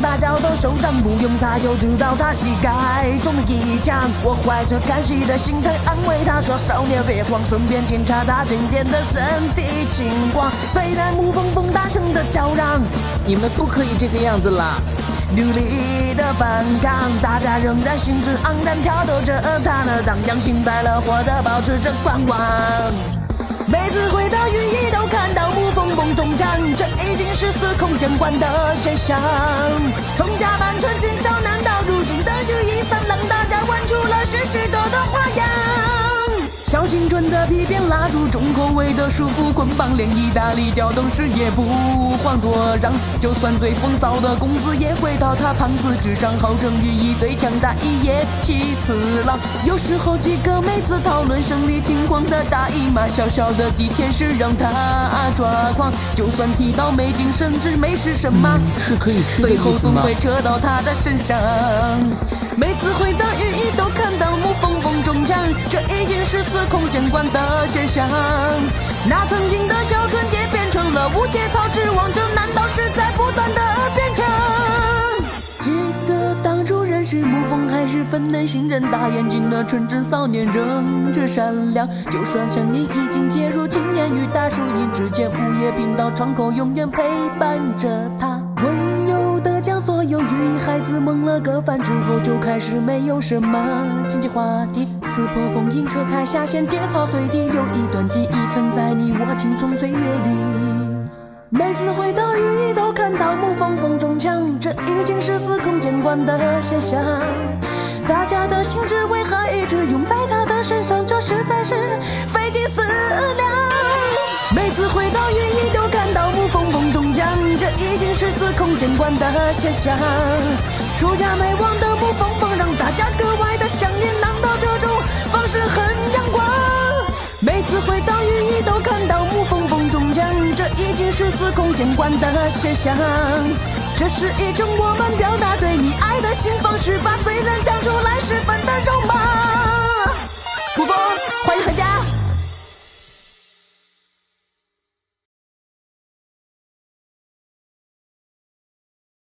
大叫都受伤，不用猜就知道他膝盖中了一枪。我怀着看戏的心态安慰他说：“少年别慌，顺便检查他今天的身体情况。”虽然木风风大声的叫嚷，你们不可以这个样子啦！努力的反抗，大家仍然兴致盎然挑逗着他呢，荡漾幸灾乐祸的保持着观望。每次回到寓意都看是司空见惯的身上。皮鞭拉住重口味的束缚捆绑，连意大利调动时也不遑多让。就算最风骚的公子也会到他胖子之上，号称寓意最强大一夜七次郎。有时候几个妹子讨论生理情况的大姨妈，小小的地铁是让他抓狂。就算提到没精神，是没是什么，是可以吃的最后？总会扯到他的身上。每次回到寓意，这已经是司空见惯的现象。那曾经的小纯洁变成了无节操之王，这难道是在不断的变强？记得当初认识沐风还是粉嫩新人，大眼睛的纯真少年仍着善良。就算声音已经介入青年与大叔一之间，午夜频道窗口永远陪伴着他。温柔的将所有寓意孩子蒙了个饭之后，就开始没有什么经济话题。撕破封印，扯开下线，节操随地，留一段记忆存在你我青葱岁月里。每次回到雨衣都看到木风风中枪，这已经是司空见惯的现象。大家的兴致为何一直用在他的身上？这实在是费尽思量。每次回到雨衣都看到木风风中枪，这已经是司空见惯的现象。暑假没忘的木风风让大家格外的空见惯的现象。这是一种